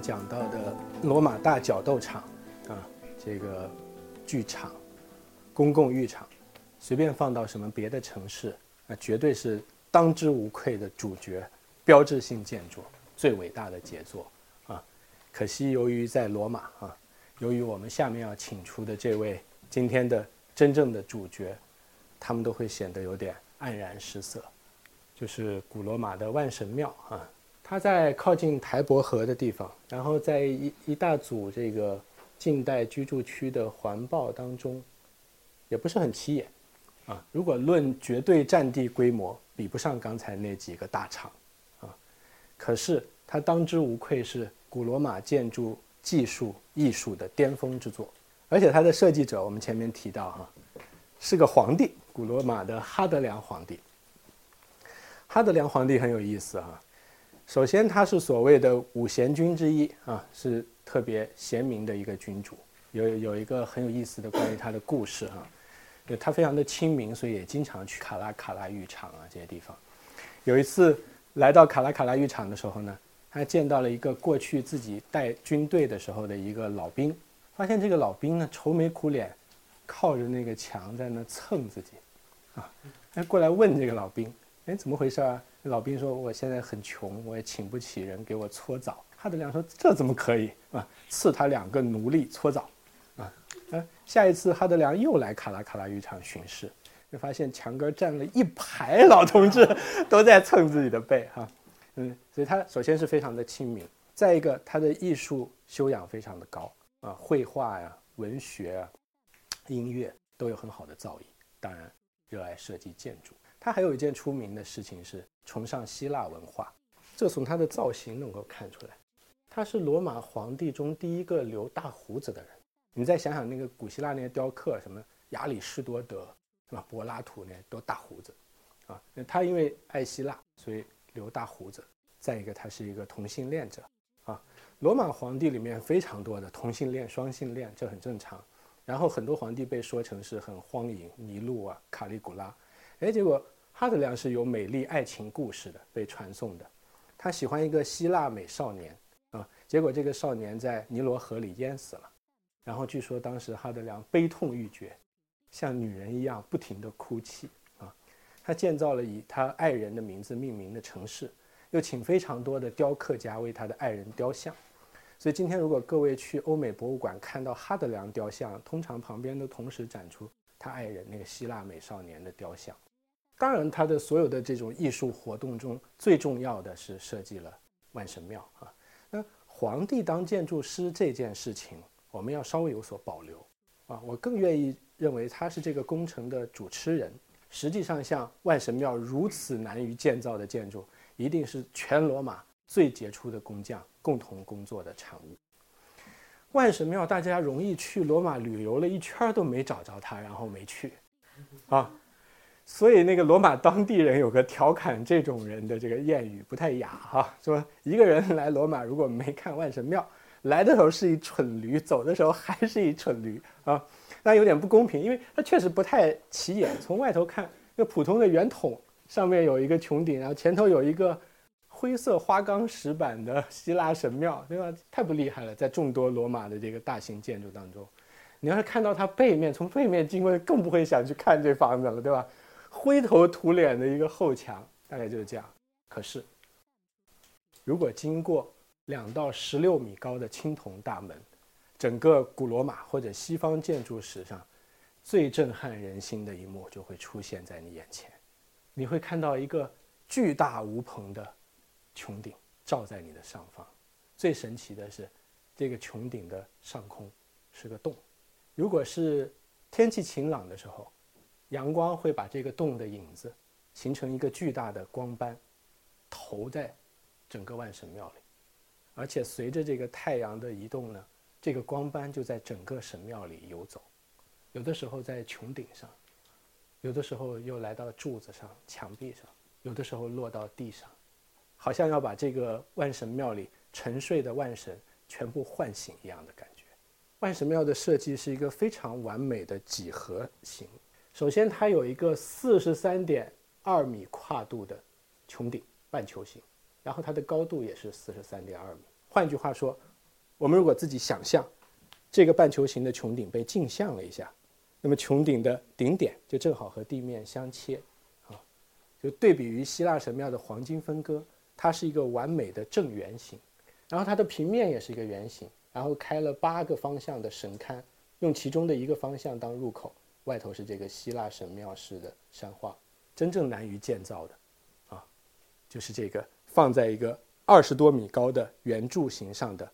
讲到的罗马大角斗场，啊，这个剧场、公共浴场，随便放到什么别的城市，那绝对是当之无愧的主角、标志性建筑、最伟大的杰作啊。可惜由于在罗马啊，由于我们下面要请出的这位今天的真正的主角，他们都会显得有点黯然失色，就是古罗马的万神庙啊。它在靠近台伯河的地方，然后在一一大组这个近代居住区的环抱当中，也不是很起眼，啊，如果论绝对占地规模，比不上刚才那几个大厂，啊，可是它当之无愧是古罗马建筑技术艺术的巅峰之作，而且它的设计者我们前面提到哈，是个皇帝，古罗马的哈德良皇帝。哈德良皇帝很有意思啊。首先，他是所谓的五贤君之一啊，是特别贤明的一个君主。有有一个很有意思的关于他的故事哈，就他非常的亲民，所以也经常去卡拉卡拉浴场啊这些地方。有一次来到卡拉卡拉浴场的时候呢，他见到了一个过去自己带军队的时候的一个老兵，发现这个老兵呢愁眉苦脸，靠着那个墙在那蹭自己，啊，他过来问这个老兵，哎，怎么回事啊？老兵说：“我现在很穷，我也请不起人给我搓澡。”哈德良说：“这怎么可以啊？赐他两个奴隶搓澡，啊，啊！下一次哈德良又来卡拉卡拉浴场巡视，就发现墙根站了一排老同志，都在蹭自己的背，哈，嗯，所以他首先是非常的亲民，再一个他的艺术修养非常的高，啊，绘画呀、文学啊、音乐都有很好的造诣，当然热爱设计建筑。他还有一件出名的事情是。”崇尚希腊文化，这从他的造型能够看出来，他是罗马皇帝中第一个留大胡子的人。你再想想那个古希腊那些雕刻，什么亚里士多德是吧？柏拉图那都大胡子，啊，那他因为爱希腊，所以留大胡子。再一个，他是一个同性恋者，啊，罗马皇帝里面非常多的同性恋、双性恋，这很正常。然后很多皇帝被说成是很荒淫，尼禄啊、卡利古拉，哎，结果。哈德良是有美丽爱情故事的，被传颂的。他喜欢一个希腊美少年啊，结果这个少年在尼罗河里淹死了。然后据说当时哈德良悲痛欲绝，像女人一样不停地哭泣啊。他建造了以他爱人的名字命名的城市，又请非常多的雕刻家为他的爱人雕像。所以今天如果各位去欧美博物馆看到哈德良雕像，通常旁边都同时展出他爱人那个希腊美少年的雕像。当然，他的所有的这种艺术活动中，最重要的是设计了万神庙啊。那皇帝当建筑师这件事情，我们要稍微有所保留啊。我更愿意认为他是这个工程的主持人。实际上，像万神庙如此难于建造的建筑，一定是全罗马最杰出的工匠共同工作的产物。万神庙大家容易去罗马旅游了一圈都没找着它，然后没去啊。所以那个罗马当地人有个调侃这种人的这个谚语，不太雅哈，说一个人来罗马如果没看万神庙，来的时候是一蠢驴，走的时候还是一蠢驴啊，那有点不公平，因为它确实不太起眼。从外头看，那普通的圆筒上面有一个穹顶，然后前头有一个灰色花岗石板的希腊神庙，对吧？太不厉害了，在众多罗马的这个大型建筑当中，你要是看到它背面，从背面经过，更不会想去看这房子了，对吧？灰头土脸的一个后墙，大概就是这样。可是，如果经过两到十六米高的青铜大门，整个古罗马或者西方建筑史上最震撼人心的一幕就会出现在你眼前。你会看到一个巨大无朋的穹顶照在你的上方。最神奇的是，这个穹顶的上空是个洞。如果是天气晴朗的时候，阳光会把这个洞的影子形成一个巨大的光斑，投在整个万神庙里，而且随着这个太阳的移动呢，这个光斑就在整个神庙里游走，有的时候在穹顶上，有的时候又来到柱子上、墙壁上，有的时候落到地上，好像要把这个万神庙里沉睡的万神全部唤醒一样的感觉。万神庙的设计是一个非常完美的几何形。首先，它有一个四十三点二米跨度的穹顶，半球形，然后它的高度也是四十三点二米，换句话说，我们如果自己想象这个半球形的穹顶被镜像了一下，那么穹顶的顶点就正好和地面相切，啊，就对比于希腊神庙的黄金分割，它是一个完美的正圆形，然后它的平面也是一个圆形，然后开了八个方向的神龛，用其中的一个方向当入口，外头是这个希腊神庙式的山画，真正难于建造的，啊，就是这个放在一个二十多米高的圆柱形上的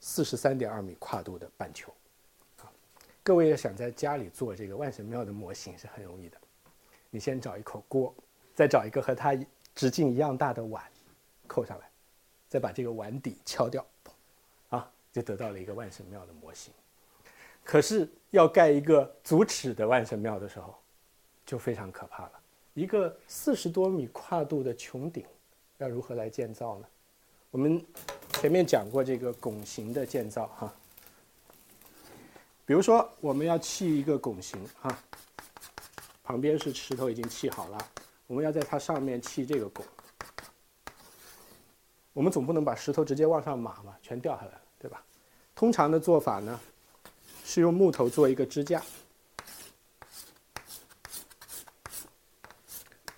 四十三点二米跨度的半球。各位要想在家里做这个万神庙的模型是很容易的，你先找一口锅，再找一个和它直径一样大的碗，扣上来，再把这个碗底敲掉，啊，就得到了一个万神庙的模型。可是要盖一个足尺的万神庙的时候，就非常可怕了。一个四十多米跨度的穹顶，要如何来建造呢？我们前面讲过这个拱形的建造，哈。比如说，我们要砌一个拱形哈，旁边是石头已经砌好了，我们要在它上面砌这个拱。我们总不能把石头直接往上码嘛，全掉下来了，对吧？通常的做法呢，是用木头做一个支架，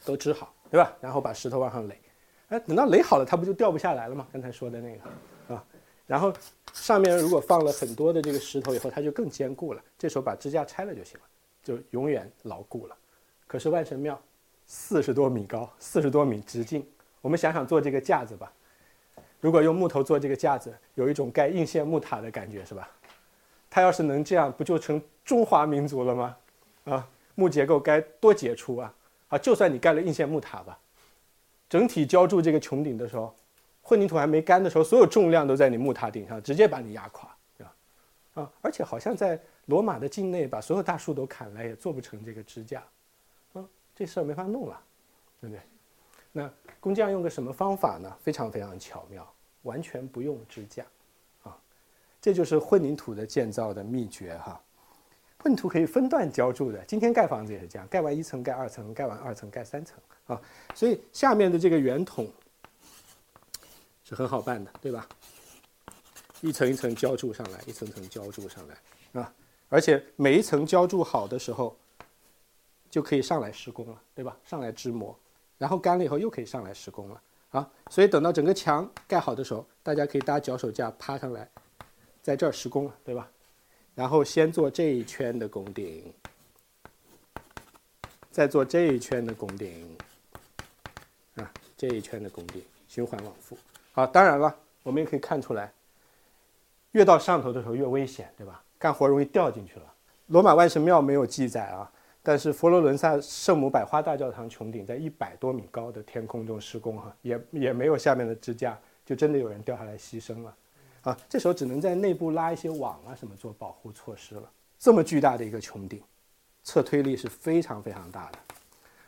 都支好，对吧？然后把石头往上垒，哎，等到垒好了，它不就掉不下来了吗？刚才说的那个啊，然后。上面如果放了很多的这个石头以后，它就更坚固了。这时候把支架拆了就行了，就永远牢固了。可是万神庙四十多米高，四十多米直径，我们想想做这个架子吧。如果用木头做这个架子，有一种盖应县木塔的感觉，是吧？它要是能这样，不就成中华民族了吗？啊，木结构该多杰出啊！啊，就算你盖了应县木塔吧，整体浇筑这个穹顶的时候。混凝土还没干的时候，所有重量都在你木塔顶上，直接把你压垮，对吧？啊，而且好像在罗马的境内，把所有大树都砍了，也做不成这个支架，啊，这事儿没法弄了，对不对？那工匠用个什么方法呢？非常非常巧妙，完全不用支架，这就是混凝土的建造的秘诀哈。混凝土可以分段浇筑的，今天盖房子也是这样，盖完一层盖二层，盖完二层盖三层啊，所以下面的这个圆筒。是很好办的，对吧？一层一层浇筑上来，一层层浇筑上来啊！而且每一层浇筑好的时候，就可以上来施工了，对吧？上来支模，然后干了以后又可以上来施工了啊！所以等到整个墙盖好的时候，大家可以搭脚手架趴上来，在这儿施工了，对吧？然后先做这一圈的拱顶，再做这一圈的拱顶，啊，这一圈的拱顶，循环往复。好，当然了，我们也可以看出来，越到上头的时候越危险，对吧？干活容易掉进去了。罗马万神庙没有记载啊，但是佛罗伦萨圣母百花大教堂穹顶在一百多米高的天空中施工，哈，也也没有下面的支架，就真的有人掉下来牺牲了，啊，这时候只能在内部拉一些网啊什么做保护措施了。这么巨大的一个穹顶，侧推力是非常非常大的，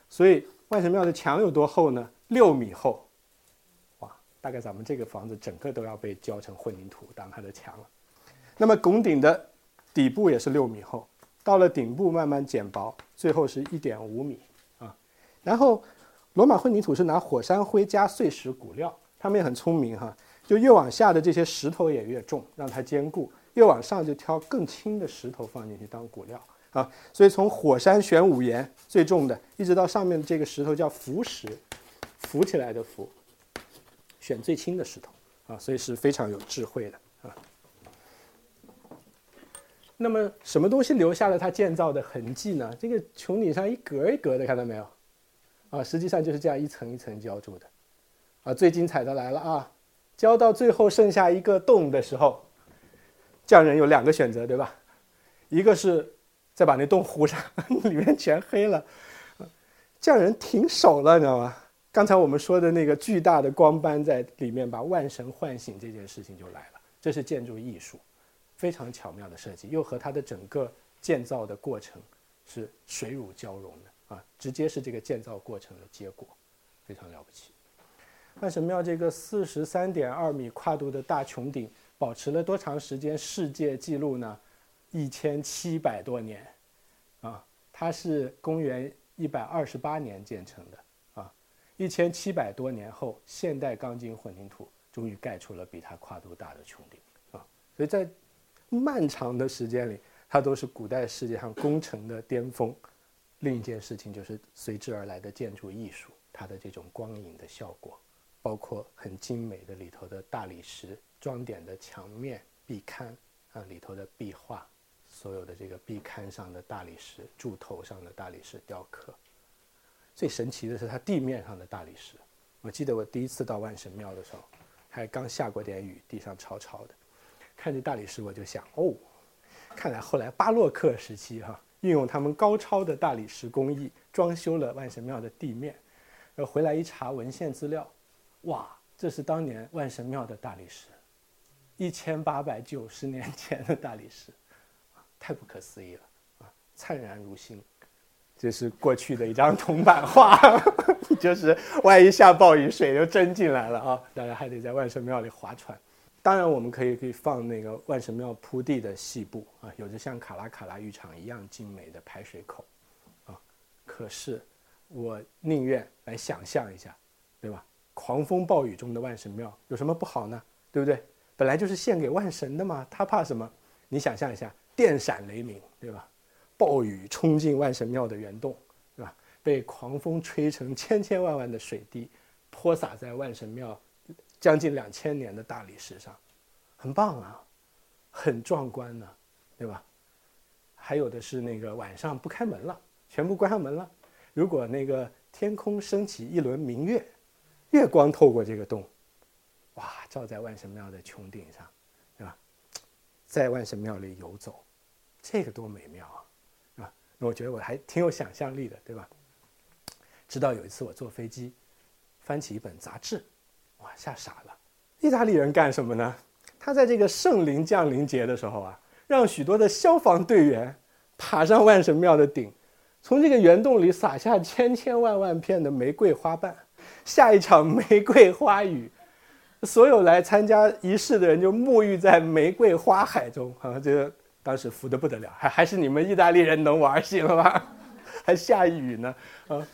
所以万神庙的墙有多厚呢？六米厚。哇大概咱们这个房子整个都要被浇成混凝土当它的墙了。那么拱顶的底部也是六米厚，到了顶部慢慢减薄，最后是一点五米啊。然后罗马混凝土是拿火山灰加碎石骨料，他们也很聪明哈，就越往下的这些石头也越重，让它坚固；越往上就挑更轻的石头放进去当骨料啊。所以从火山玄武岩最重的，一直到上面这个石头叫浮石，浮起来的浮。选最轻的石头啊，所以是非常有智慧的啊。那么什么东西留下了它建造的痕迹呢？这个穹顶上一格一格的，看到没有？啊，实际上就是这样一层一层浇筑的。啊，最精彩的来了啊！浇到最后剩下一个洞的时候，匠人有两个选择，对吧？一个是再把那洞糊上，里面全黑了。匠人停手了，你知道吗？刚才我们说的那个巨大的光斑在里面把万神唤醒这件事情就来了，这是建筑艺术，非常巧妙的设计，又和它的整个建造的过程是水乳交融的啊，直接是这个建造过程的结果，非常了不起。万神庙这个四十三点二米跨度的大穹顶保持了多长时间世界纪录呢？一千七百多年，啊，它是公元一百二十八年建成的。啊一千七百多年后，现代钢筋混凝土终于盖出了比它跨度大的穹顶啊！所以在漫长的时间里，它都是古代世界上工程的巅峰。另一件事情就是随之而来的建筑艺术，它的这种光影的效果，包括很精美的里头的大理石装点的墙面、壁龛啊，里头的壁画，所有的这个壁龛上的大理石、柱头上的大理石雕刻。最神奇的是它地面上的大理石。我记得我第一次到万神庙的时候，还刚下过点雨，地上潮潮的，看这大理石我就想，哦，看来后来巴洛克时期哈。运用他们高超的大理石工艺装修了万神庙的地面，然后回来一查文献资料，哇，这是当年万神庙的大理石，一千八百九十年前的大理石，太不可思议了啊！灿然如新，这是过去的一张铜版画，就是万一下暴雨，水就真进来了啊！大家还得在万神庙里划船。当然，我们可以可以放那个万神庙铺地的细布啊，有着像卡拉卡拉浴场一样精美的排水口，啊，可是我宁愿来想象一下，对吧？狂风暴雨中的万神庙有什么不好呢？对不对？本来就是献给万神的嘛，他怕什么？你想象一下，电闪雷鸣，对吧？暴雨冲进万神庙的圆洞，对吧？被狂风吹成千千万万的水滴，泼洒在万神庙。将近两千年的大理石上，很棒啊，很壮观呢，对吧？还有的是那个晚上不开门了，全部关上门了。如果那个天空升起一轮明月，月光透过这个洞，哇，照在万神庙的穹顶上，对吧？在万神庙里游走，这个多美妙啊，啊！那我觉得我还挺有想象力的，对吧？直到有一次我坐飞机，翻起一本杂志。哇，吓傻了！意大利人干什么呢？他在这个圣灵降临节的时候啊，让许多的消防队员爬上万神庙的顶，从这个圆洞里撒下千千万万片的玫瑰花瓣，下一场玫瑰花雨，所有来参加仪式的人就沐浴在玫瑰花海中啊！这个当时服的不得了，还还是你们意大利人能玩行了吧？还下雨呢啊！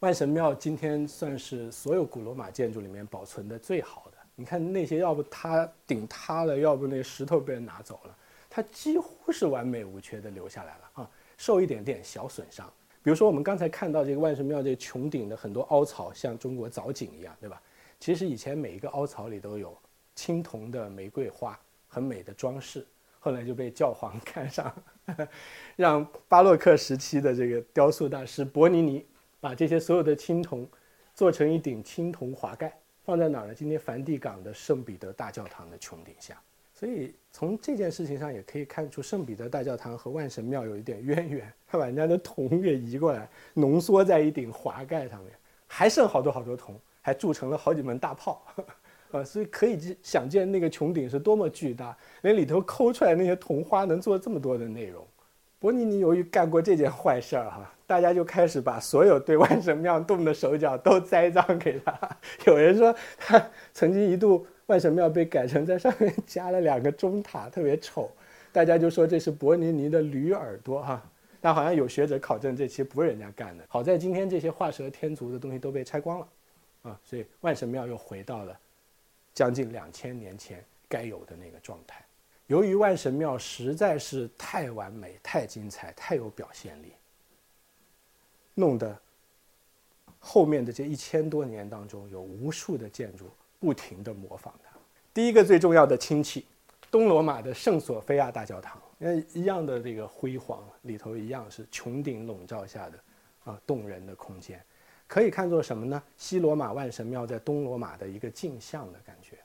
万神庙今天算是所有古罗马建筑里面保存的最好的。你看那些，要不它顶塌了，要不那石头被人拿走了，它几乎是完美无缺的留下来了啊，受一点点小损伤。比如说我们刚才看到这个万神庙这穹顶的很多凹槽，像中国藻井一样，对吧？其实以前每一个凹槽里都有青铜的玫瑰花，很美的装饰。后来就被教皇看上，让巴洛克时期的这个雕塑大师伯尼尼。把这些所有的青铜做成一顶青铜华盖，放在哪儿呢？今天梵蒂冈的圣彼得大教堂的穹顶下。所以从这件事情上也可以看出，圣彼得大教堂和万神庙有一点渊源。他把人家的铜给移过来，浓缩在一顶华盖上面，还剩好多好多铜，还铸成了好几门大炮。啊，所以可以想见那个穹顶是多么巨大，连里头抠出来那些铜花能做这么多的内容。伯尼尼由于干过这件坏事儿，哈，大家就开始把所有对万神庙动的手脚都栽赃给他。有人说他曾经一度万神庙被改成在上面加了两个钟塔，特别丑，大家就说这是伯尼尼的驴耳朵，哈。但好像有学者考证，这其实不是人家干的。好在今天这些画蛇添足的东西都被拆光了，啊，所以万神庙又回到了将近两千年前该有的那个状态。由于万神庙实在是太完美、太精彩、太有表现力，弄得后面的这一千多年当中，有无数的建筑不停地模仿它。第一个最重要的亲戚，东罗马的圣索菲亚大教堂，那一样的这个辉煌，里头一样是穹顶笼罩下的啊动人的空间，可以看作什么呢？西罗马万神庙在东罗马的一个镜像的感觉。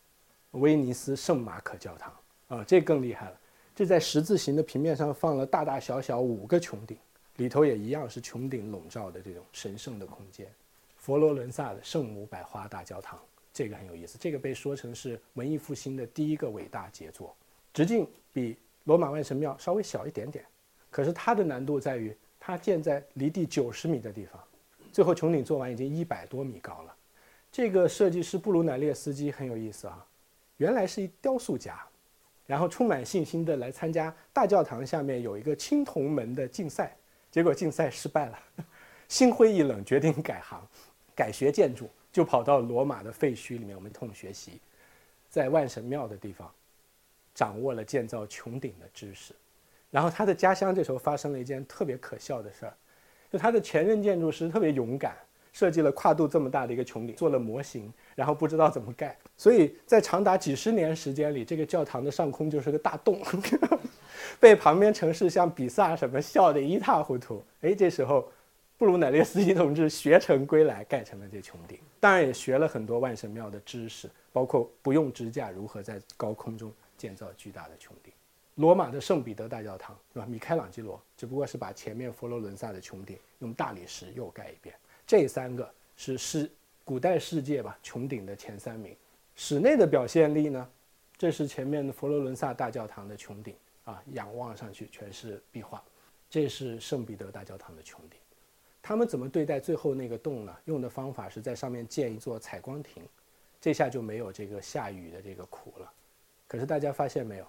威尼斯圣马可教堂。啊，这更厉害了！这在十字形的平面上放了大大小小五个穹顶，里头也一样是穹顶笼罩的这种神圣的空间。佛罗伦萨的圣母百花大教堂，这个很有意思。这个被说成是文艺复兴的第一个伟大杰作，直径比罗马万神庙稍微小一点点，可是它的难度在于它建在离地九十米的地方，最后穹顶做完已经一百多米高了。这个设计师布鲁乃列斯基很有意思啊，原来是一雕塑家。然后充满信心的来参加大教堂下面有一个青铜门的竞赛，结果竞赛失败了，心灰意冷，决定改行，改学建筑，就跑到罗马的废墟里面，我们痛学习，在万神庙的地方，掌握了建造穹顶的知识。然后他的家乡这时候发生了一件特别可笑的事儿，就他的前任建筑师特别勇敢，设计了跨度这么大的一个穹顶，做了模型，然后不知道怎么盖，所以在长达几十年时间里，这个教堂的上空就是个大洞，被旁边城市像比萨什么笑得一塌糊涂。哎，这时候。布鲁乃列斯基同志学成归来，盖成了这穹顶。当然也学了很多万神庙的知识，包括不用支架如何在高空中建造巨大的穹顶。罗马的圣彼得大教堂是吧？米开朗基罗只不过是把前面佛罗伦萨的穹顶用大理石又盖一遍。这三个是世古代世界吧穹顶的前三名。室内的表现力呢？这是前面的佛罗伦萨大教堂的穹顶啊，仰望上去全是壁画。这是圣彼得大教堂的穹顶。他们怎么对待最后那个洞呢？用的方法是在上面建一座采光亭，这下就没有这个下雨的这个苦了。可是大家发现没有，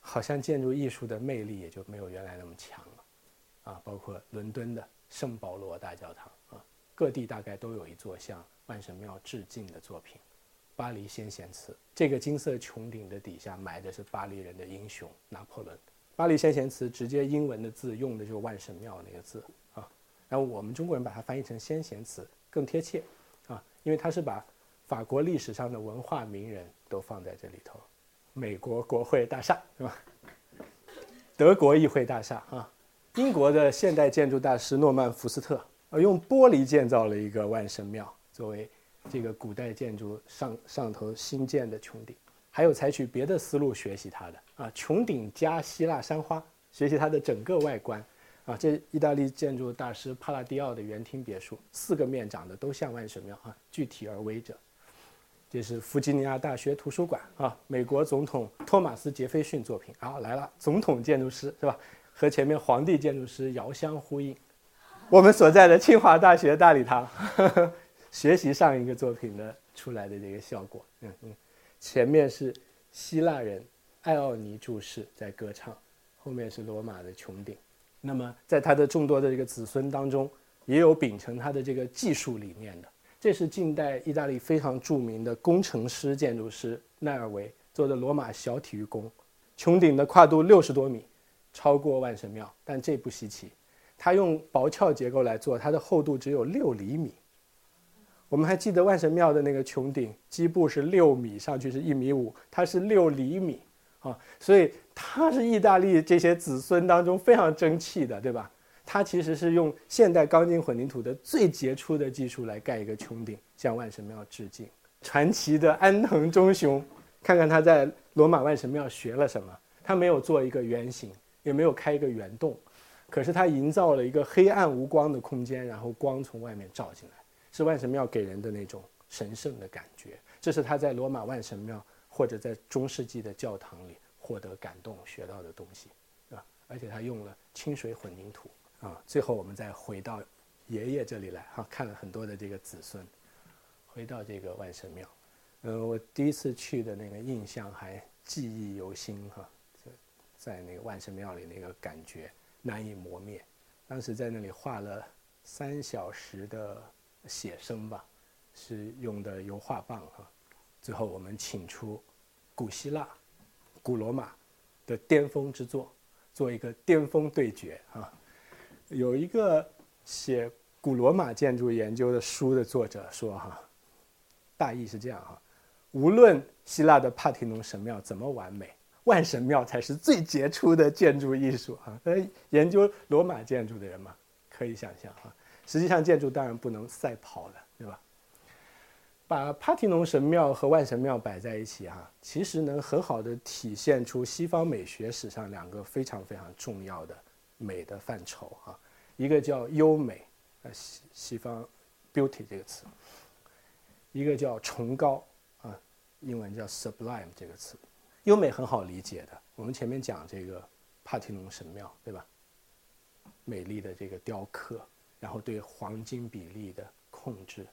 好像建筑艺术的魅力也就没有原来那么强了。啊，包括伦敦的圣保罗大教堂啊，各地大概都有一座向万神庙致敬的作品。巴黎先贤祠，这个金色穹顶的底下埋的是巴黎人的英雄拿破仑。巴黎先贤祠直接英文的字用的就是万神庙那个字啊。然后我们中国人把它翻译成先贤祠更贴切，啊，因为它是把法国历史上的文化名人都放在这里头，美国国会大厦是吧？德国议会大厦啊，英国的现代建筑大师诺曼福斯特呃用玻璃建造了一个万神庙作为这个古代建筑上上头新建的穹顶，还有采取别的思路学习它的啊，穹顶加希腊山花，学习它的整个外观。啊，这意大利建筑大师帕拉迪奥的园厅别墅，四个面长得都像万神庙啊，具体而微者。这是弗吉尼亚大学图书馆啊，美国总统托马斯杰斐逊作品啊，来了，总统建筑师是吧？和前面皇帝建筑师遥相呼应。我们所在的清华大学大礼堂，学习上一个作品的出来的这个效果。嗯嗯，前面是希腊人艾奥尼注释在歌唱，后面是罗马的穹顶。那么，在他的众多的这个子孙当中，也有秉承他的这个技术理念的。这是近代意大利非常著名的工程师、建筑师奈尔维做的罗马小体育宫，穹顶的跨度六十多米，超过万神庙，但这不稀奇。他用薄壳结构来做，它的厚度只有六厘米。我们还记得万神庙的那个穹顶基部是六米，上去是一米五，它是六厘米。啊，所以他是意大利这些子孙当中非常争气的，对吧？他其实是用现代钢筋混凝土的最杰出的技术来盖一个穹顶，向万神庙致敬。传奇的安藤忠雄，看看他在罗马万神庙学了什么？他没有做一个圆形，也没有开一个圆洞，可是他营造了一个黑暗无光的空间，然后光从外面照进来，是万神庙给人的那种神圣的感觉。这是他在罗马万神庙。或者在中世纪的教堂里获得感动学到的东西，是吧？而且他用了清水混凝土啊。最后我们再回到爷爷这里来哈，看了很多的这个子孙，回到这个万神庙，呃，我第一次去的那个印象还记忆犹新哈，在那个万神庙里那个感觉难以磨灭。当时在那里画了三小时的写生吧，是用的油画棒哈。最后，我们请出古希腊、古罗马的巅峰之作，做一个巅峰对决啊！有一个写古罗马建筑研究的书的作者说：“哈，大意是这样哈，无论希腊的帕提农神庙怎么完美，万神庙才是最杰出的建筑艺术啊！”研究罗马建筑的人嘛，可以想象哈。实际上，建筑当然不能赛跑了，对吧？把帕提农神庙和万神庙摆在一起，哈，其实能很好的体现出西方美学史上两个非常非常重要的美的范畴，哈，一个叫优美，呃，西西方 beauty 这个词，一个叫崇高，啊，英文叫 sublime 这个词，优美很好理解的，我们前面讲这个帕提农神庙，对吧？美丽的这个雕刻，然后对黄金比例的控制。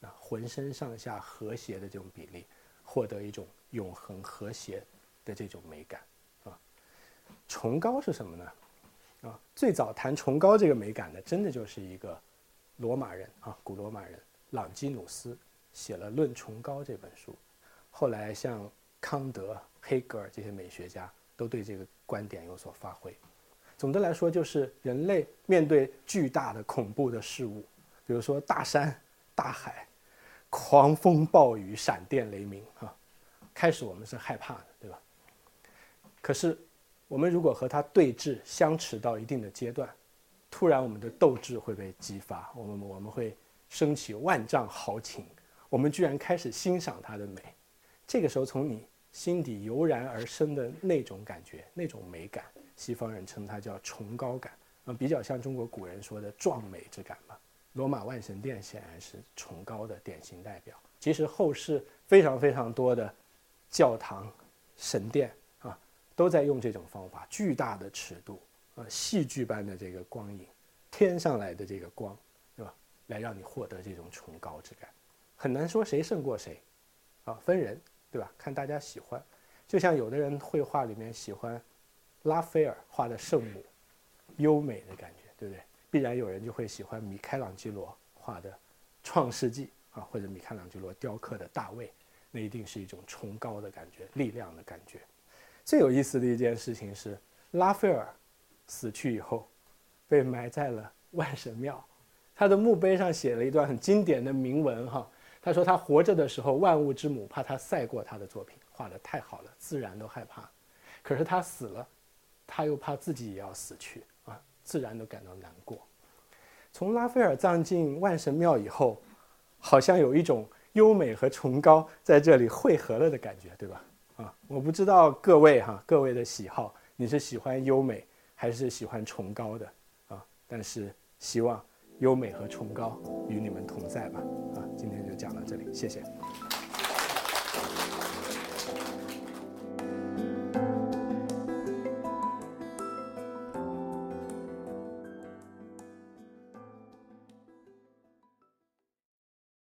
啊，浑身上下和谐的这种比例，获得一种永恒和谐的这种美感啊。崇高是什么呢？啊，最早谈崇高这个美感的，真的就是一个罗马人啊，古罗马人朗基努斯写了《论崇高》这本书，后来像康德、黑格尔这些美学家都对这个观点有所发挥。总的来说，就是人类面对巨大的恐怖的事物，比如说大山、大海、狂风暴雨、闪电雷鸣啊，开始我们是害怕的，对吧？可是，我们如果和它对峙、相持到一定的阶段，突然我们的斗志会被激发，我们我们会升起万丈豪情，我们居然开始欣赏它的美。这个时候，从你心底油然而生的那种感觉、那种美感。西方人称它叫崇高感，嗯，比较像中国古人说的壮美之感吧。罗马万神殿显然是崇高的典型代表。其实后世非常非常多的教堂、神殿啊，都在用这种方法，巨大的尺度，啊，戏剧般的这个光影，天上来的这个光，对吧？来让你获得这种崇高之感。很难说谁胜过谁，啊，分人，对吧？看大家喜欢。就像有的人绘画里面喜欢。拉斐尔画的圣母，优美的感觉，对不对？必然有人就会喜欢米开朗基罗画的《创世纪》啊，或者米开朗基罗雕刻的大卫，那一定是一种崇高的感觉、力量的感觉。最有意思的一件事情是，拉斐尔死去以后，被埋在了万神庙，他的墓碑上写了一段很经典的铭文哈。他说他活着的时候，万物之母怕他赛过他的作品，画的太好了，自然都害怕。可是他死了。他又怕自己也要死去，自然都感到难过。从拉斐尔葬进万神庙以后，好像有一种优美和崇高在这里汇合了的感觉，对吧？啊，我不知道各位哈，各位的喜好，你是喜欢优美还是喜欢崇高的啊？但是希望优美和崇高与你们同在吧。啊，今天就讲到这里，谢谢。